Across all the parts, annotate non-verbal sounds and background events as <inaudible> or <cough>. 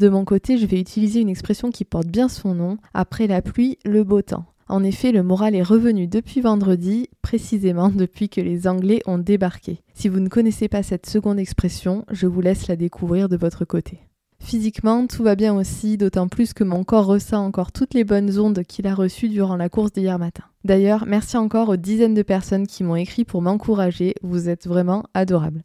De mon côté, je vais utiliser une expression qui porte bien son nom, après la pluie, le beau temps. En effet, le moral est revenu depuis vendredi, précisément depuis que les Anglais ont débarqué. Si vous ne connaissez pas cette seconde expression, je vous laisse la découvrir de votre côté. Physiquement, tout va bien aussi, d'autant plus que mon corps ressent encore toutes les bonnes ondes qu'il a reçues durant la course d'hier matin. D'ailleurs, merci encore aux dizaines de personnes qui m'ont écrit pour m'encourager, vous êtes vraiment adorables.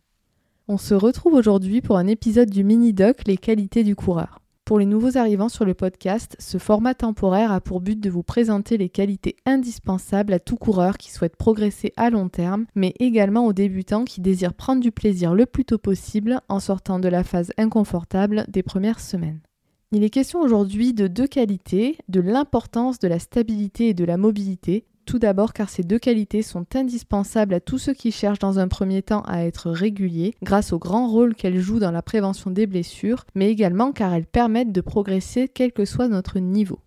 On se retrouve aujourd'hui pour un épisode du mini-doc Les qualités du coureur. Pour les nouveaux arrivants sur le podcast, ce format temporaire a pour but de vous présenter les qualités indispensables à tout coureur qui souhaite progresser à long terme, mais également aux débutants qui désirent prendre du plaisir le plus tôt possible en sortant de la phase inconfortable des premières semaines. Il est question aujourd'hui de deux qualités, de l'importance de la stabilité et de la mobilité, tout d'abord car ces deux qualités sont indispensables à tous ceux qui cherchent dans un premier temps à être réguliers grâce au grand rôle qu'elles jouent dans la prévention des blessures, mais également car elles permettent de progresser quel que soit notre niveau.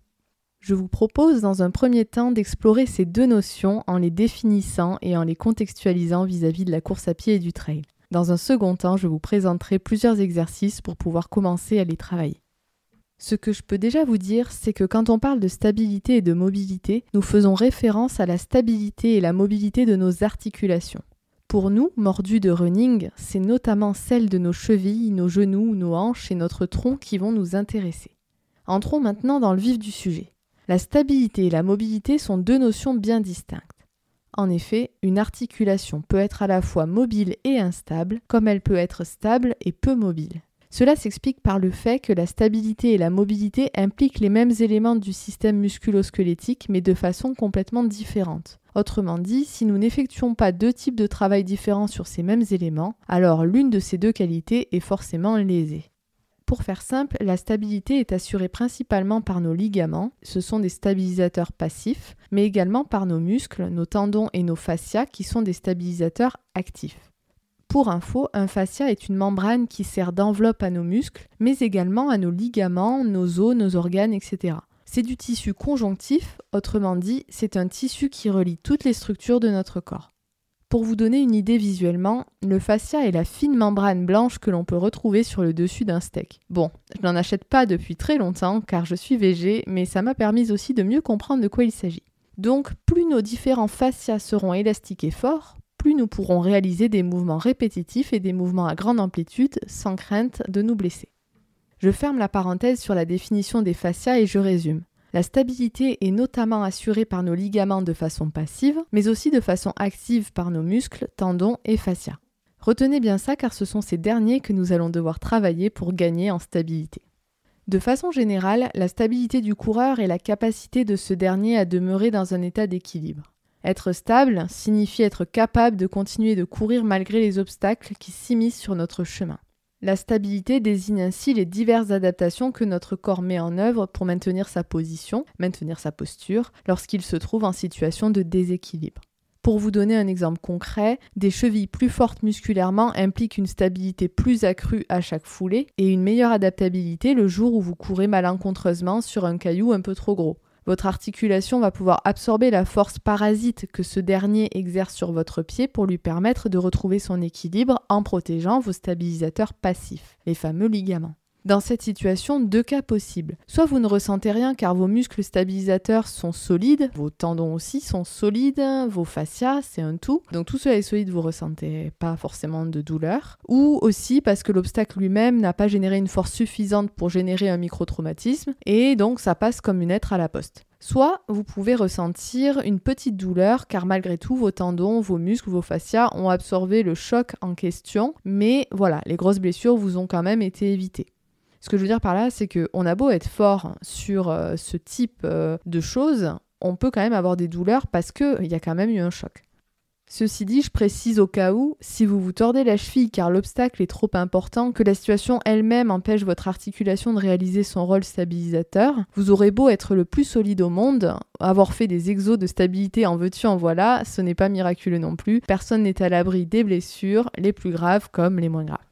Je vous propose dans un premier temps d'explorer ces deux notions en les définissant et en les contextualisant vis-à-vis de la course à pied et du trail. Dans un second temps, je vous présenterai plusieurs exercices pour pouvoir commencer à les travailler. Ce que je peux déjà vous dire, c'est que quand on parle de stabilité et de mobilité, nous faisons référence à la stabilité et la mobilité de nos articulations. Pour nous, mordus de running, c'est notamment celle de nos chevilles, nos genoux, nos hanches et notre tronc qui vont nous intéresser. Entrons maintenant dans le vif du sujet. La stabilité et la mobilité sont deux notions bien distinctes. En effet, une articulation peut être à la fois mobile et instable, comme elle peut être stable et peu mobile. Cela s'explique par le fait que la stabilité et la mobilité impliquent les mêmes éléments du système musculo-squelettique mais de façon complètement différente. Autrement dit, si nous n'effectuons pas deux types de travail différents sur ces mêmes éléments, alors l'une de ces deux qualités est forcément lésée. Pour faire simple, la stabilité est assurée principalement par nos ligaments, ce sont des stabilisateurs passifs, mais également par nos muscles, nos tendons et nos fascias qui sont des stabilisateurs actifs. Pour info, un fascia est une membrane qui sert d'enveloppe à nos muscles, mais également à nos ligaments, nos os, nos organes, etc. C'est du tissu conjonctif, autrement dit, c'est un tissu qui relie toutes les structures de notre corps. Pour vous donner une idée visuellement, le fascia est la fine membrane blanche que l'on peut retrouver sur le dessus d'un steak. Bon, je n'en achète pas depuis très longtemps car je suis végé, mais ça m'a permis aussi de mieux comprendre de quoi il s'agit. Donc, plus nos différents fascias seront élastiques et forts, plus nous pourrons réaliser des mouvements répétitifs et des mouvements à grande amplitude sans crainte de nous blesser. Je ferme la parenthèse sur la définition des fascias et je résume. La stabilité est notamment assurée par nos ligaments de façon passive, mais aussi de façon active par nos muscles, tendons et fascias. Retenez bien ça car ce sont ces derniers que nous allons devoir travailler pour gagner en stabilité. De façon générale, la stabilité du coureur est la capacité de ce dernier à demeurer dans un état d'équilibre. Être stable signifie être capable de continuer de courir malgré les obstacles qui s'immiscent sur notre chemin. La stabilité désigne ainsi les diverses adaptations que notre corps met en œuvre pour maintenir sa position, maintenir sa posture, lorsqu'il se trouve en situation de déséquilibre. Pour vous donner un exemple concret, des chevilles plus fortes musculairement impliquent une stabilité plus accrue à chaque foulée et une meilleure adaptabilité le jour où vous courez malencontreusement sur un caillou un peu trop gros. Votre articulation va pouvoir absorber la force parasite que ce dernier exerce sur votre pied pour lui permettre de retrouver son équilibre en protégeant vos stabilisateurs passifs, les fameux ligaments. Dans cette situation, deux cas possibles. Soit vous ne ressentez rien car vos muscles stabilisateurs sont solides, vos tendons aussi sont solides, vos fascias, c'est un tout. Donc tout cela est solide, vous ressentez pas forcément de douleur. Ou aussi parce que l'obstacle lui-même n'a pas généré une force suffisante pour générer un microtraumatisme et donc ça passe comme une lettre à la poste. Soit vous pouvez ressentir une petite douleur car malgré tout vos tendons, vos muscles, vos fascias ont absorbé le choc en question, mais voilà, les grosses blessures vous ont quand même été évitées. Ce que je veux dire par là, c'est qu'on a beau être fort sur euh, ce type euh, de choses, on peut quand même avoir des douleurs parce qu'il y a quand même eu un choc. Ceci dit, je précise au cas où, si vous vous tordez la cheville car l'obstacle est trop important, que la situation elle-même empêche votre articulation de réaliser son rôle stabilisateur, vous aurez beau être le plus solide au monde, avoir fait des exos de stabilité en veux-tu en voilà, ce n'est pas miraculeux non plus, personne n'est à l'abri des blessures, les plus graves comme les moins graves.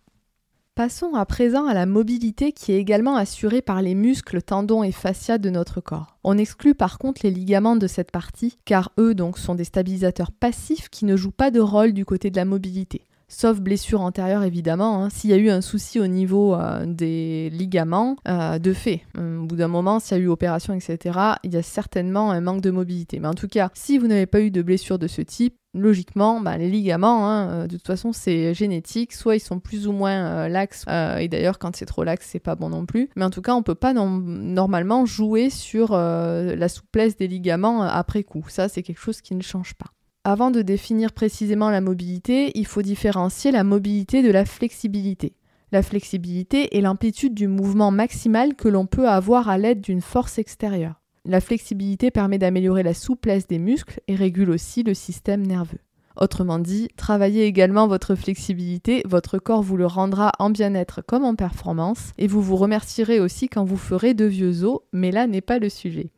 Passons à présent à la mobilité qui est également assurée par les muscles, tendons et fascias de notre corps. On exclut par contre les ligaments de cette partie, car eux donc sont des stabilisateurs passifs qui ne jouent pas de rôle du côté de la mobilité. Sauf blessure antérieure évidemment, hein. s'il y a eu un souci au niveau euh, des ligaments, euh, de fait, au bout d'un moment, s'il y a eu opération, etc., il y a certainement un manque de mobilité. Mais en tout cas, si vous n'avez pas eu de blessure de ce type, logiquement, bah, les ligaments, hein, euh, de toute façon, c'est génétique. Soit ils sont plus ou moins euh, laxes, euh, et d'ailleurs, quand c'est trop laxe, c'est pas bon non plus. Mais en tout cas, on peut pas normalement jouer sur la souplesse des ligaments après coup. Ça, c'est quelque chose qui ne change pas. Avant de définir précisément la mobilité, il faut différencier la mobilité de la flexibilité. La flexibilité est l'amplitude du mouvement maximal que l'on peut avoir à l'aide d'une force extérieure. La flexibilité permet d'améliorer la souplesse des muscles et régule aussi le système nerveux. Autrement dit, travaillez également votre flexibilité, votre corps vous le rendra en bien-être comme en performance, et vous vous remercierez aussi quand vous ferez de vieux os, mais là n'est pas le sujet.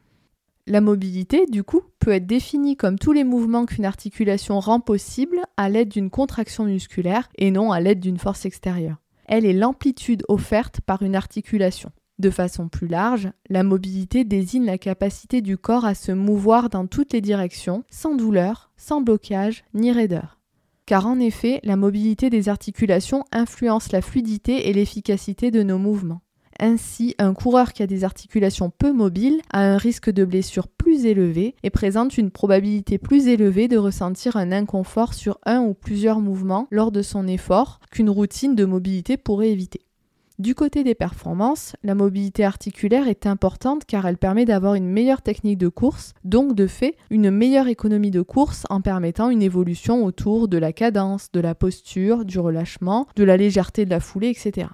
La mobilité, du coup, peut être définie comme tous les mouvements qu'une articulation rend possible à l'aide d'une contraction musculaire et non à l'aide d'une force extérieure. Elle est l'amplitude offerte par une articulation. De façon plus large, la mobilité désigne la capacité du corps à se mouvoir dans toutes les directions, sans douleur, sans blocage ni raideur. Car en effet, la mobilité des articulations influence la fluidité et l'efficacité de nos mouvements. Ainsi, un coureur qui a des articulations peu mobiles a un risque de blessure plus élevé et présente une probabilité plus élevée de ressentir un inconfort sur un ou plusieurs mouvements lors de son effort qu'une routine de mobilité pourrait éviter. Du côté des performances, la mobilité articulaire est importante car elle permet d'avoir une meilleure technique de course, donc de fait une meilleure économie de course en permettant une évolution autour de la cadence, de la posture, du relâchement, de la légèreté de la foulée, etc.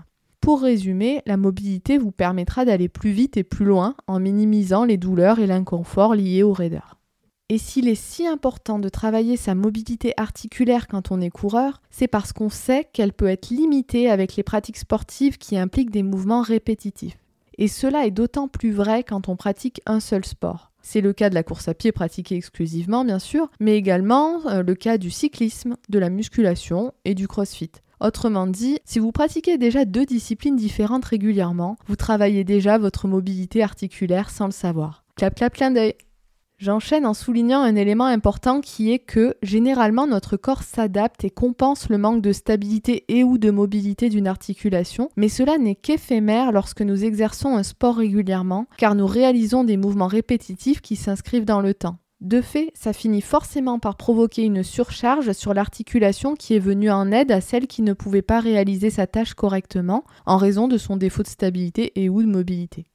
Pour résumer, la mobilité vous permettra d'aller plus vite et plus loin en minimisant les douleurs et l'inconfort liés aux raideurs. Et s'il est si important de travailler sa mobilité articulaire quand on est coureur, c'est parce qu'on sait qu'elle peut être limitée avec les pratiques sportives qui impliquent des mouvements répétitifs. Et cela est d'autant plus vrai quand on pratique un seul sport. C'est le cas de la course à pied pratiquée exclusivement, bien sûr, mais également euh, le cas du cyclisme, de la musculation et du crossfit. Autrement dit, si vous pratiquez déjà deux disciplines différentes régulièrement, vous travaillez déjà votre mobilité articulaire sans le savoir. Clap clap clin d'œil J'enchaîne en soulignant un élément important qui est que généralement notre corps s'adapte et compense le manque de stabilité et ou de mobilité d'une articulation, mais cela n'est qu'éphémère lorsque nous exerçons un sport régulièrement car nous réalisons des mouvements répétitifs qui s'inscrivent dans le temps. De fait, ça finit forcément par provoquer une surcharge sur l'articulation qui est venue en aide à celle qui ne pouvait pas réaliser sa tâche correctement en raison de son défaut de stabilité et ou de mobilité.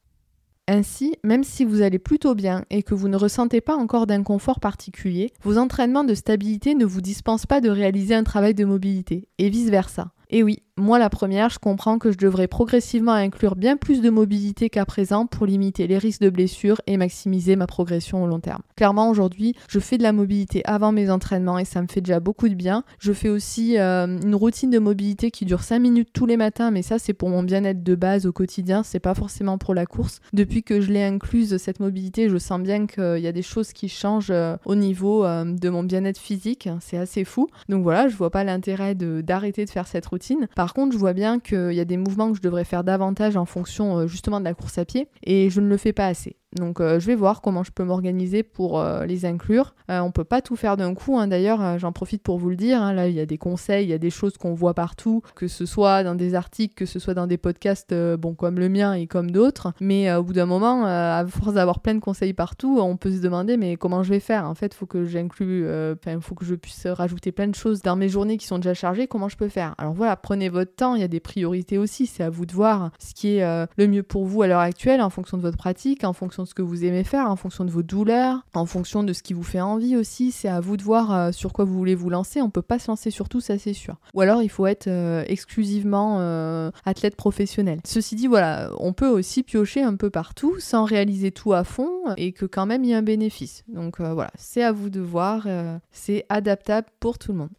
Ainsi, même si vous allez plutôt bien et que vous ne ressentez pas encore d'inconfort particulier, vos entraînements de stabilité ne vous dispensent pas de réaliser un travail de mobilité, et vice-versa. Et oui, moi, la première, je comprends que je devrais progressivement inclure bien plus de mobilité qu'à présent pour limiter les risques de blessures et maximiser ma progression au long terme. Clairement, aujourd'hui, je fais de la mobilité avant mes entraînements et ça me fait déjà beaucoup de bien. Je fais aussi euh, une routine de mobilité qui dure 5 minutes tous les matins, mais ça, c'est pour mon bien-être de base au quotidien, c'est pas forcément pour la course. Depuis que je l'ai incluse, cette mobilité, je sens bien qu'il y a des choses qui changent euh, au niveau euh, de mon bien-être physique. C'est assez fou. Donc voilà, je vois pas l'intérêt d'arrêter de, faire cette routine. Par contre, je vois bien qu'il y a des mouvements que je devrais faire davantage en fonction euh, justement de la course à pied et je ne le fais pas assez. Donc euh, je vais voir comment je peux m'organiser pour euh, les inclure. Euh, on peut pas tout faire d'un coup, hein. d'ailleurs j'en profite pour vous le dire. Hein. Là il y a des conseils, il y a des choses qu'on voit partout, que ce soit dans des articles, que ce soit dans des podcasts, bon comme le mien et comme d'autres. Mais au bout d'un moment, à force d'avoir plein de conseils partout, on peut se demander mais comment je vais faire? En fait, faut que j'inclue, il faut que je puisse rajouter plein de choses dans mes journées qui sont déjà chargées. Comment je peux faire? Alors voilà, prenez votre temps. Il y a des priorités aussi. C'est à vous de voir ce qui est le mieux pour vous à l'heure actuelle en fonction de votre pratique, en fonction fonction de ce que vous aimez faire, en fonction de vos douleurs, en fonction de ce qui vous fait envie aussi. C'est à vous de voir euh, sur quoi vous voulez vous lancer. On peut pas se lancer sur tout, ça c'est sûr. Ou alors il faut être euh, exclusivement euh, athlète professionnel. Ceci dit, voilà, on peut aussi piocher un peu partout sans réaliser tout à fond et que quand même il y a un bénéfice. Donc voilà, c'est à vous de voir. c'est adaptable pour tout le monde.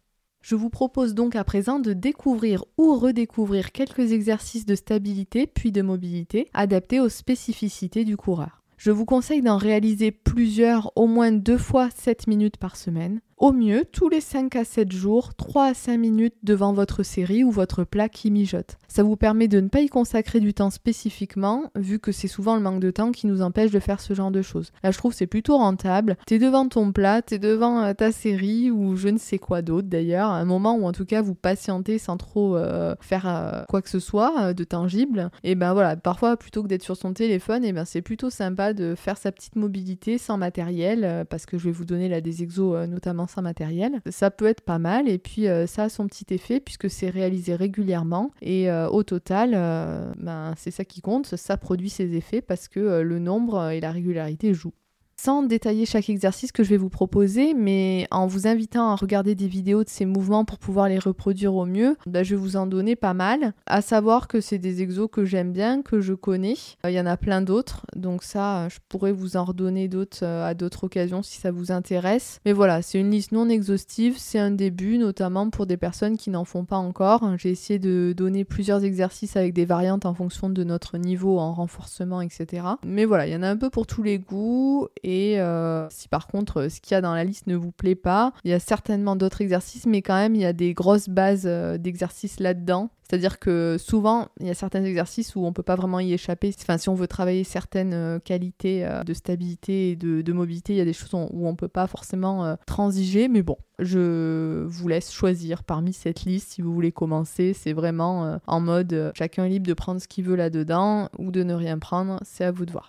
Je vous propose donc à présent de découvrir ou redécouvrir quelques exercices de stabilité puis de mobilité adaptés aux spécificités du coureur. Je vous conseille d'en réaliser plusieurs, au moins deux fois 7 minutes par semaine. Au mieux, tous les 5 à 7 jours, 3 à 5 minutes devant votre série ou votre plat qui mijote. Ça vous permet de ne pas y consacrer du temps spécifiquement, vu que c'est souvent le manque de temps qui nous empêche de faire ce genre de choses. Là, je trouve c'est plutôt rentable. T'es devant ton plat, t'es devant euh, ta série ou je ne sais quoi d'autre d'ailleurs, un moment où en tout cas vous patientez sans trop euh, faire euh, quoi que ce soit de tangible. Et ben voilà, parfois plutôt que d'être sur son téléphone, et ben c'est plutôt sympa de faire sa petite mobilité sans matériel, parce que je vais vous donner là des exos notamment matériel. Ça peut être pas mal. Et puis euh, ça a son petit effet puisque c'est réalisé régulièrement. Et euh, au total, euh, ben, c'est ça qui compte, ça produit ses effets parce que le nombre et la régularité jouent sans détailler chaque exercice que je vais vous proposer, mais en vous invitant à regarder des vidéos de ces mouvements pour pouvoir les reproduire au mieux, bah, je vais vous en donner pas mal. À savoir que c'est des exos que j'aime bien, que je connais. Euh, il y en a plein d'autres, donc ça, je pourrais vous en redonner d'autres euh, à d'autres occasions si ça vous intéresse. Mais voilà, c'est une liste non exhaustive, c'est un début, notamment pour des personnes qui n'en font pas encore. J'ai essayé de donner plusieurs exercices avec des variantes en fonction de notre niveau en renforcement, etc. Mais voilà, il y en a un peu pour tous les goûts. Et et euh, si par contre ce qu'il y a dans la liste ne vous plaît pas, il y a certainement d'autres exercices, mais quand même il y a des grosses bases euh, d'exercices là-dedans. C'est-à-dire que souvent, il y a certains exercices où on ne peut pas vraiment y échapper. Enfin, si on veut travailler certaines euh, qualités de stabilité et de, mobilité, il y a des choses où on ne peut pas forcément transiger. Mais bon, je vous laisse choisir parmi cette liste si vous voulez commencer. C'est vraiment en mode chacun est libre de prendre ce qu'il veut là-dedans ou de ne rien prendre. C'est à vous de voir.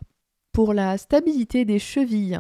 Pour la stabilité des chevilles,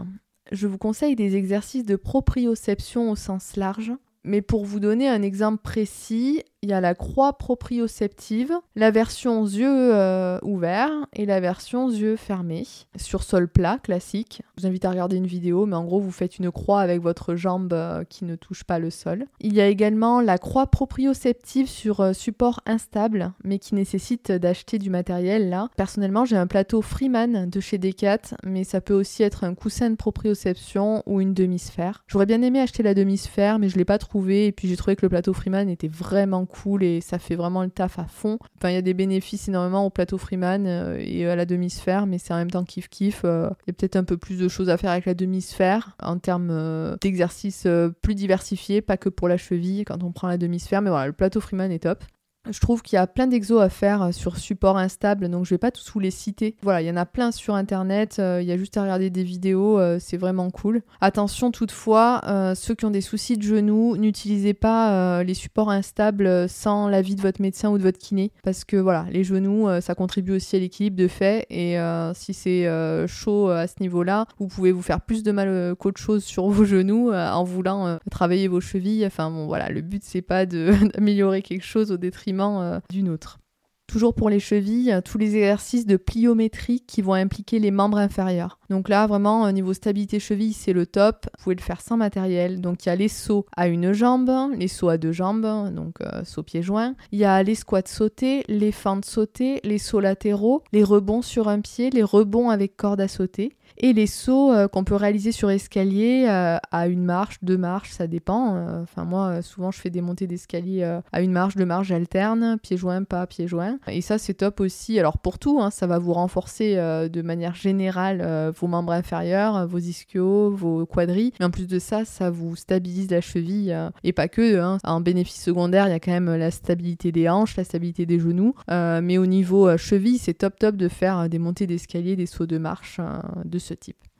je vous conseille des exercices de proprioception au sens large. Mais pour vous donner un exemple précis, il y a la croix proprioceptive, la version yeux euh, ouverts et la version yeux fermés sur sol plat classique. Je vous invite à regarder une vidéo, mais en gros, vous faites une croix avec votre jambe euh, qui ne touche pas le sol. Il y a également la croix proprioceptive sur euh, support instable, mais qui nécessite d'acheter du matériel là. Personnellement, j'ai un plateau Freeman de chez Decat, mais ça peut aussi être un coussin de proprioception ou une demi-sphère. J'aurais bien aimé acheter la demi-sphère, mais je l'ai pas trouvé, et puis j'ai trouvé que le plateau Freeman était vraiment cool et ça fait vraiment le taf à fond. Enfin, il y a des bénéfices énormément au plateau Freeman euh, et à la demi-sphère, mais c'est en même temps kiff kiff. Euh, il y a peut-être un peu plus de choses à faire avec la demi-sphère en termes euh, d'exercices plus diversifiés, pas que pour la cheville quand on prend la demi-sphère. Mais voilà, le plateau Freeman est top. Je trouve qu'il y a plein d'exos à faire euh, sur support instable, donc je vais pas tous vous les citer. Voilà, il y en a plein sur internet, euh, il y a juste à regarder des vidéos, euh, c'est vraiment cool. Attention toutefois, ceux qui ont des soucis de genoux, n'utilisez pas les supports instables sans l'avis de votre médecin ou de votre kiné, parce que voilà, les genoux, ça contribue aussi à l'équilibre de fait, et si c'est chaud à ce niveau-là, vous pouvez vous faire plus de mal qu'autre chose sur vos genoux en voulant travailler vos chevilles. Enfin bon, voilà, le but c'est pas <laughs> d'améliorer quelque chose au détriment euh, d'une autre. Toujours pour les chevilles, tous les exercices de pliométrie qui vont impliquer les membres inférieurs. Donc là, vraiment, au niveau stabilité cheville, c'est le top. Vous pouvez le faire sans matériel. Donc il y a les sauts à une jambe, les sauts à deux jambes, donc euh, sauts pieds joints. Il y a les squats sautés, les fentes sautées, les sauts latéraux, les rebonds sur un pied, les rebonds avec corde à sauter et les sauts euh, qu'on peut réaliser sur escalier euh, à une marche, deux marches, ça dépend. Euh, enfin moi souvent je fais des montées d'escalier à une marche, deux marches, j'alterne, pieds joints, pas pieds joints. Et ça c'est top aussi. Alors pour tout, hein, ça va vous renforcer de manière générale vos membres inférieurs, vos ischios, vos quadris. Mais en plus de ça, ça vous stabilise la cheville et pas que. Hein. En bénéfice secondaire, il y a quand même la stabilité des hanches, la stabilité des genoux. mais au niveau cheville, c'est top top de faire des montées d'escalier, des sauts de marche,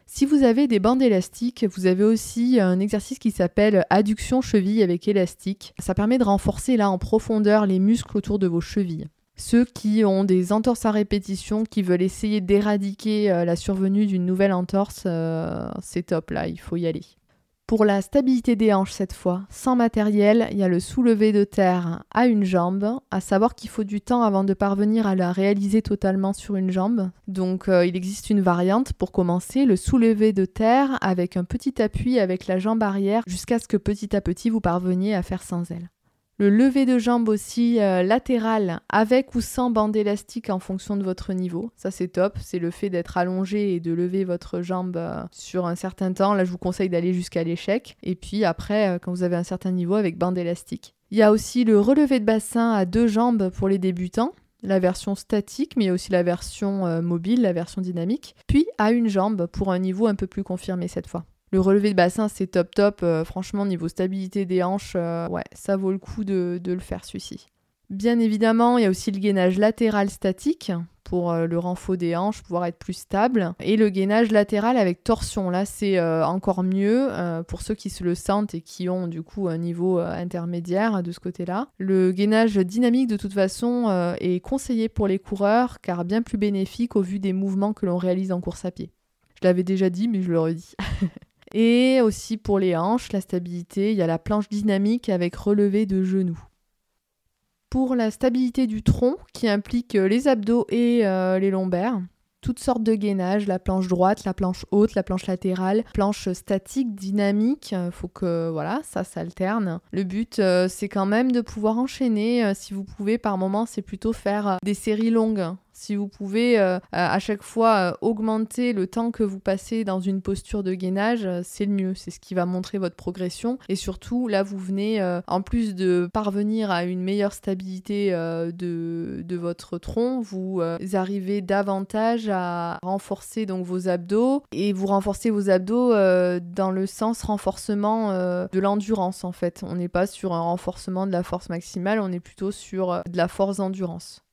Si vous avez des bandes élastiques, vous avez aussi un exercice qui s'appelle adduction cheville avec élastique. Ça permet de renforcer là en profondeur les muscles autour de vos chevilles. Ceux qui ont des entorses à répétition, qui veulent essayer d'éradiquer euh, la survenue d'une nouvelle entorse, euh, c'est top là, il faut y aller. Pour la stabilité des hanches cette fois, sans matériel, il y a le soulevé de terre à une jambe, à savoir qu'il faut du temps avant de parvenir à la réaliser totalement sur une jambe. Donc euh, il existe une variante pour commencer, le soulevé de terre avec un petit appui avec la jambe arrière jusqu'à ce que petit à petit vous parveniez à faire sans elle. Le lever de jambe aussi euh, latéral avec ou sans bande élastique en fonction de votre niveau. Ça c'est top, c'est le fait d'être allongé et de lever votre jambe euh, sur un certain temps. Là je vous conseille d'aller jusqu'à l'échec. Et puis après euh, quand vous avez un certain niveau avec bande élastique. Il y a aussi le relevé de bassin à deux jambes pour les débutants la version statique, mais aussi la version mobile, la version dynamique, puis à une jambe pour un niveau un peu plus confirmé cette fois. Le relevé de bassin, c'est top top. Euh, franchement, niveau stabilité des hanches, euh, ouais, ça vaut le coup de, le faire celui-ci. Bien évidemment, il y a aussi le gainage latéral statique pour euh, le renfort des hanches, pouvoir être plus stable. Et le gainage latéral avec torsion, là c'est encore mieux pour ceux qui se le sentent et qui ont du coup un niveau intermédiaire de ce côté-là. Le gainage dynamique de toute façon est conseillé pour les coureurs car bien plus bénéfique au vu des mouvements que l'on réalise en course à pied. Je l'avais déjà dit mais je le redis. <laughs> Et aussi pour les hanches, la stabilité, il y a la planche dynamique avec relevé de genoux. Pour la stabilité du tronc, qui implique les abdos et euh, les lombaires, toutes sortes de gainage, la planche droite, la planche haute, la planche latérale, planche statique, dynamique, faut que voilà, ça s'alterne. Le but euh, c'est quand même de pouvoir enchaîner euh, si vous pouvez par moment, c'est plutôt faire des séries longues si vous pouvez euh, à chaque fois euh, augmenter le temps que vous passez dans une posture de gainage, euh, c'est le mieux. C'est ce qui va montrer votre progression. Et surtout, là, vous venez, en plus de parvenir à une meilleure stabilité de, de, votre tronc, vous arrivez davantage à renforcer donc vos abdos. Et vous renforcez vos abdos dans le sens renforcement de l'endurance, en fait. On n'est pas sur un renforcement de la force maximale, on est plutôt sur de la force d'endurance.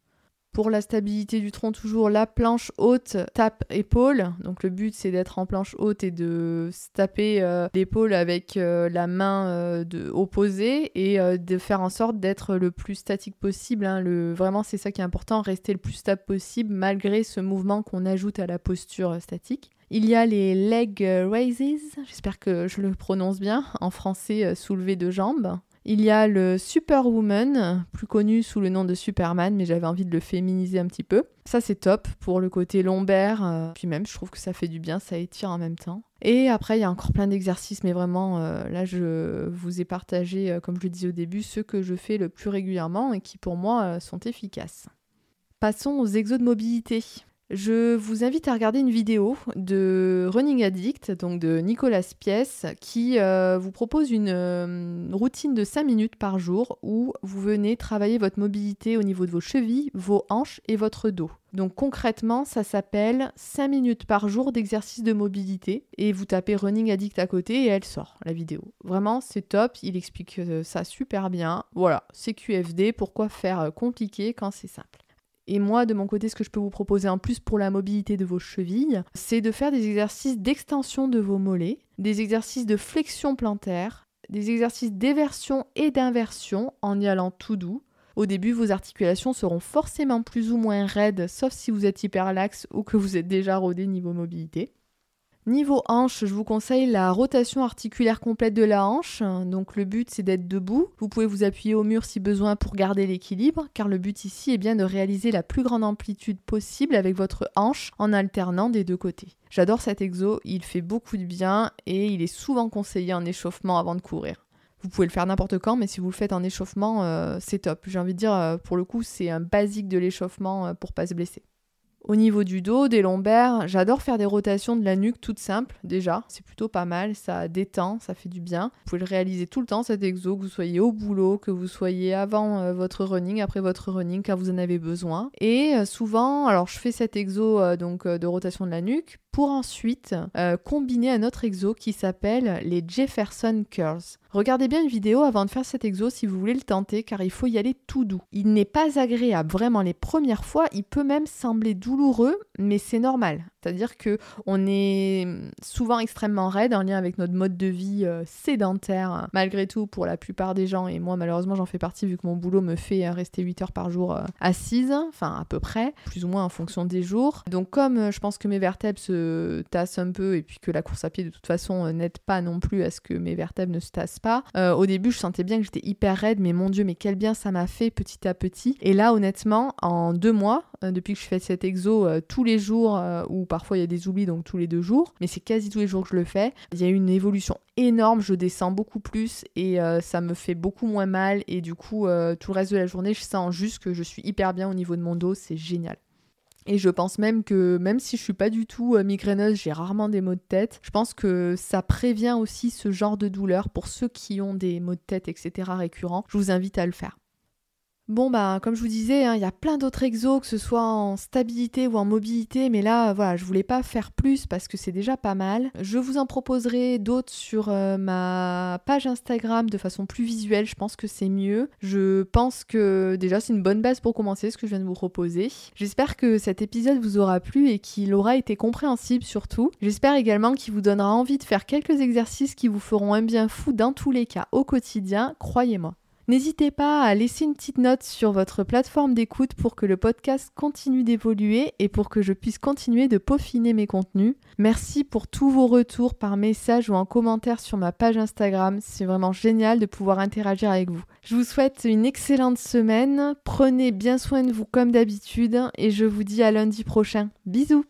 Pour la stabilité du tronc, toujours la planche haute tape épaule. Donc le but c'est d'être en planche haute et de taper euh, l'épaule avec euh, la main euh, opposée et de faire en sorte d'être le plus statique possible. Hein. Le, vraiment c'est ça qui est important, rester le plus stable possible malgré ce mouvement qu'on ajoute à la posture statique. Il y a les leg raises, j'espère que je le prononce bien, en français soulevé de jambes. Il y a le Superwoman, plus connu sous le nom de Superman, mais j'avais envie de le féminiser un petit peu. Ça c'est top pour le côté lombaire, euh, puis même je trouve que ça fait du bien, ça étire en même temps. Et après il y a encore plein d'exercices, mais vraiment euh, là je vous ai partagé, euh, comme je le disais au début, ceux que je fais le plus régulièrement et qui pour moi sont efficaces. Passons aux exos de mobilité. Je vous invite à regarder une vidéo de Running Addict, donc de Nicolas Pièce, qui euh, vous propose une euh, routine de 5 minutes par jour où vous venez travailler votre mobilité au niveau de vos chevilles, vos hanches et votre dos. Donc concrètement, ça s'appelle 5 minutes par jour d'exercice de mobilité et vous tapez Running Addict à côté et elle sort la vidéo. Vraiment, c'est top, il explique euh, ça super bien. Voilà, c'est QFD, pourquoi faire compliqué quand c'est simple. Et moi, de mon côté, ce que je peux vous proposer en plus pour la mobilité de vos chevilles, c'est de faire des exercices d'extension de vos mollets, des exercices de flexion plantaire, des exercices d'éversion et d'inversion en y allant tout doux. Au début, vos articulations seront forcément plus ou moins raides, sauf si vous êtes hyperlaxe ou que vous êtes déjà rodé niveau mobilité. Niveau hanche, je vous conseille la rotation articulaire complète de la hanche. Donc le but c'est d'être debout. Vous pouvez vous appuyer au mur si besoin pour garder l'équilibre, car le but ici est bien de réaliser la plus grande amplitude possible avec votre hanche en alternant des deux côtés. J'adore cet exo, il fait beaucoup de bien et il est souvent conseillé en échauffement avant de courir. Vous pouvez le faire n'importe quand, mais si vous le faites en échauffement, euh, c'est top. J'ai envie de dire, euh, pour le coup, c'est un basique de l'échauffement euh, pour pas se blesser. Au niveau du dos, des lombaires, j'adore faire des rotations de la nuque toutes simples déjà. C'est plutôt pas mal, ça détend, ça fait du bien. Vous pouvez le réaliser tout le temps cet exo, que vous soyez au boulot, que vous soyez avant euh, votre running, après votre running, quand vous en avez besoin. Et euh, souvent, alors je fais cet exo euh, donc de rotation de la nuque pour ensuite combiner un autre exo qui s'appelle les Jefferson Curls. Regardez bien une vidéo avant de faire cet exo si vous voulez le tenter car il faut y aller tout doux. Il n'est pas agréable vraiment les premières fois, il peut même sembler douloureux mais c'est normal. C'est-à-dire que on est souvent extrêmement raide en lien avec notre mode de vie euh, sédentaire, malgré tout pour la plupart des gens. Et moi, malheureusement, j'en fais partie vu que mon boulot me fait euh, rester 8 heures par jour euh, assise, enfin à peu près, plus ou moins en fonction des jours. Donc comme je pense que mes vertèbres se tassent un peu et puis que la course à pied de toute façon n'aide pas non plus à ce que mes vertèbres ne se tassent pas, au début je sentais bien que j'étais hyper raide, mais mon dieu, mais quel bien ça m'a fait petit à petit. Et là, honnêtement, en deux mois, depuis que je fais cet exo tous les jours ou parfois il y a des oublis, donc tous les deux jours, mais c'est quasi tous les jours que je le fais. Il y a eu une évolution énorme, je descends beaucoup plus et euh, ça me fait beaucoup moins mal et du coup euh, tout le reste de la journée je sens juste que je suis hyper bien au niveau de mon dos, c'est génial. Et je pense même que même si je suis pas du tout euh, migraineuse, j'ai rarement des maux de tête, je pense que ça prévient aussi ce genre de douleur pour ceux qui ont des maux de tête, etc. récurrents. Je vous invite à le faire. Bon, bah, comme je vous disais, hein, il y a plein d'autres exos, que ce soit en stabilité ou en mobilité, mais là, voilà, je voulais pas faire plus parce que c'est déjà pas mal. Je vous en proposerai d'autres sur euh, ma page Instagram de façon plus visuelle, je pense que c'est mieux. Je pense que déjà, c'est une bonne base pour commencer ce que je viens de vous proposer. J'espère que cet épisode vous aura plu et qu'il aura été compréhensible surtout. J'espère également qu'il vous donnera envie de faire quelques exercices qui vous feront un bien fou dans tous les cas au quotidien, croyez-moi. N'hésitez pas à laisser une petite note sur votre plateforme d'écoute pour que le podcast continue d'évoluer et pour que je puisse continuer de peaufiner mes contenus. Merci pour tous vos retours par message ou en commentaire sur ma page Instagram. C'est vraiment génial de pouvoir interagir avec vous. Je vous souhaite une excellente semaine. Prenez bien soin de vous comme d'habitude et je vous dis à lundi prochain. Bisous